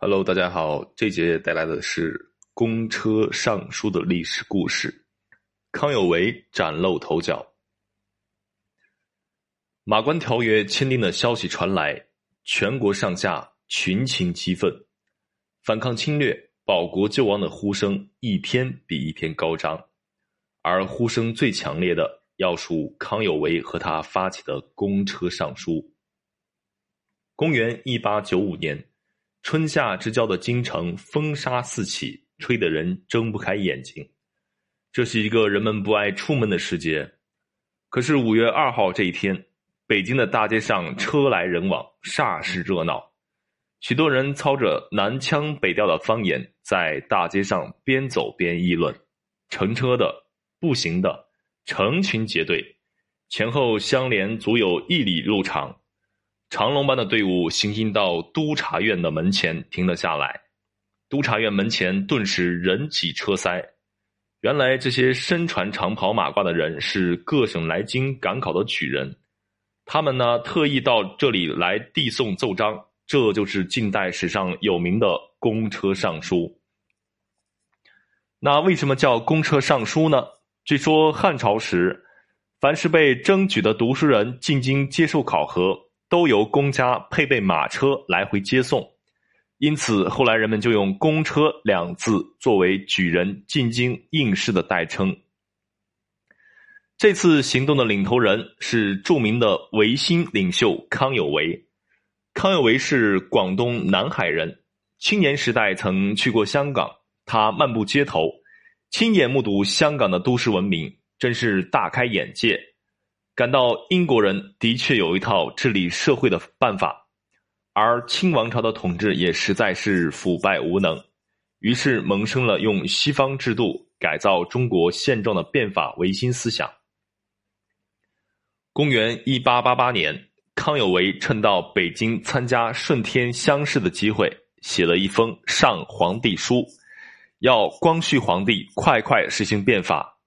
Hello，大家好，这节带来的是公车上书的历史故事。康有为崭露头角。马关条约签订的消息传来，全国上下群情激愤，反抗侵略、保国救亡的呼声一篇比一篇高涨。而呼声最强烈的，要数康有为和他发起的公车上书。公元一八九五年。春夏之交的京城风沙四起，吹得人睁不开眼睛。这是一个人们不爱出门的时节。可是五月二号这一天，北京的大街上车来人往，煞是热闹。许多人操着南腔北调的方言，在大街上边走边议论。乘车的、步行的，成群结队，前后相连，足有一里路长。长龙般的队伍行进到督察院的门前，停了下来。督察院门前顿时人挤车塞。原来这些身穿长袍马褂的人是各省来京赶考的举人，他们呢特意到这里来递送奏章。这就是近代史上有名的公车上书。那为什么叫公车上书呢？据说汉朝时，凡是被征举的读书人进京接受考核。都由公家配备马车来回接送，因此后来人们就用“公车”两字作为举人进京应试的代称。这次行动的领头人是著名的维新领袖康有为。康有为是广东南海人，青年时代曾去过香港，他漫步街头，亲眼目睹香港的都市文明，真是大开眼界。感到英国人的确有一套治理社会的办法，而清王朝的统治也实在是腐败无能，于是萌生了用西方制度改造中国现状的变法维新思想。公元一八八八年，康有为趁到北京参加顺天乡试的机会，写了一封上皇帝书，要光绪皇帝快快实行变法。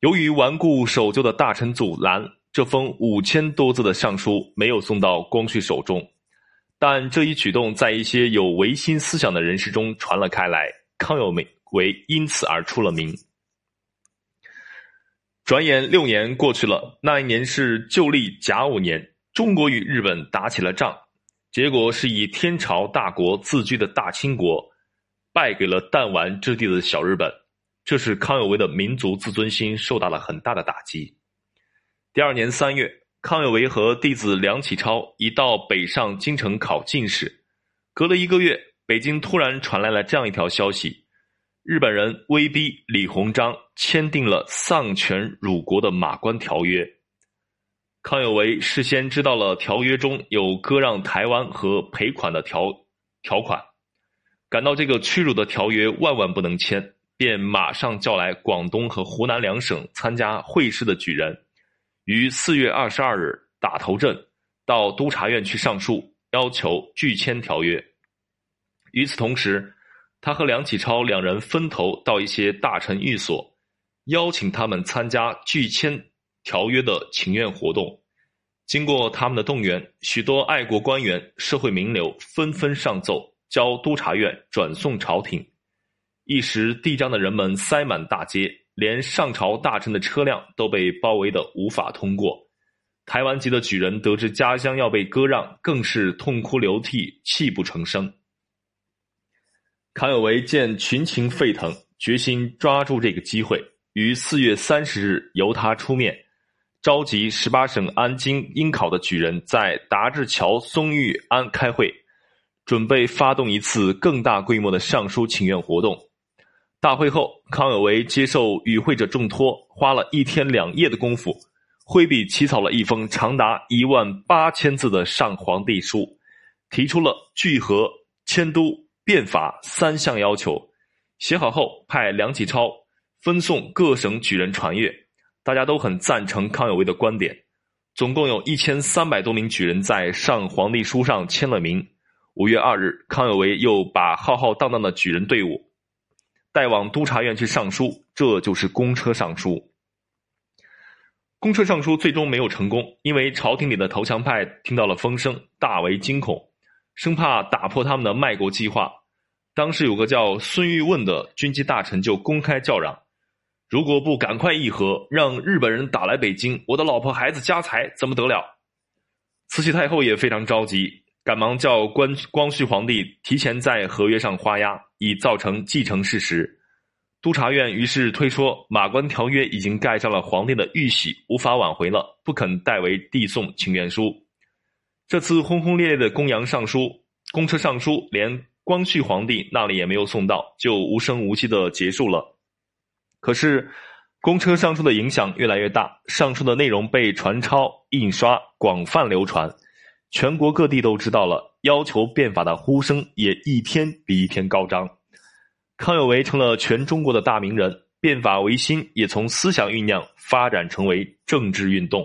由于顽固守旧的大臣阻拦，这封五千多字的上书没有送到光绪手中。但这一举动在一些有维新思想的人士中传了开来，康有为因此而出了名。转眼六年过去了，那一年是旧历甲午年，中国与日本打起了仗，结果是以天朝大国自居的大清国，败给了弹丸之地的小日本。这使康有为的民族自尊心受到了很大的打击。第二年三月，康有为和弟子梁启超一道北上京城考进士。隔了一个月，北京突然传来了这样一条消息：日本人威逼李鸿章签订了丧权辱国的《马关条约》。康有为事先知道了条约中有割让台湾和赔款的条条款，感到这个屈辱的条约万万不能签。便马上叫来广东和湖南两省参加会试的举人，于四月二十二日打头阵，到督察院去上书，要求拒签条约。与此同时，他和梁启超两人分头到一些大臣寓所，邀请他们参加拒签条约的请愿活动。经过他们的动员，许多爱国官员、社会名流纷纷上奏，交督察院转送朝廷。一时，递章的人们塞满大街，连上朝大臣的车辆都被包围的无法通过。台湾籍的举人得知家乡要被割让，更是痛哭流涕，泣不成声。康有为见群情沸腾，决心抓住这个机会，于四月三十日由他出面，召集十八省安京应考的举人，在达志桥松玉庵开会，准备发动一次更大规模的上书请愿活动。大会后，康有为接受与会者重托，花了一天两夜的功夫，挥笔起草了一封长达一万八千字的上皇帝书，提出了聚合、迁都、变法三项要求。写好后，派梁启超分送各省举人传阅，大家都很赞成康有为的观点。总共有一千三百多名举人在上皇帝书上签了名。五月二日，康有为又把浩浩荡荡的举人队伍。带往督察院去上书，这就是公车上书。公车上书最终没有成功，因为朝廷里的投降派听到了风声，大为惊恐，生怕打破他们的卖国计划。当时有个叫孙玉问的军机大臣就公开叫嚷：“如果不赶快议和，让日本人打来北京，我的老婆孩子家财怎么得了？”慈禧太后也非常着急，赶忙叫光光绪皇帝提前在合约上画押，以造成继承事实。督察院于是推说《马关条约》已经盖上了皇帝的玉玺，无法挽回了，不肯代为递送请愿书。这次轰轰烈烈的公羊上书、公车上书，连。光绪皇帝那里也没有送到，就无声无息的结束了。可是，公车上书的影响越来越大，上书的内容被传抄、印刷，广泛流传，全国各地都知道了，要求变法的呼声也一天比一天高涨。康有为成了全中国的大名人，变法维新也从思想酝酿发展成为政治运动。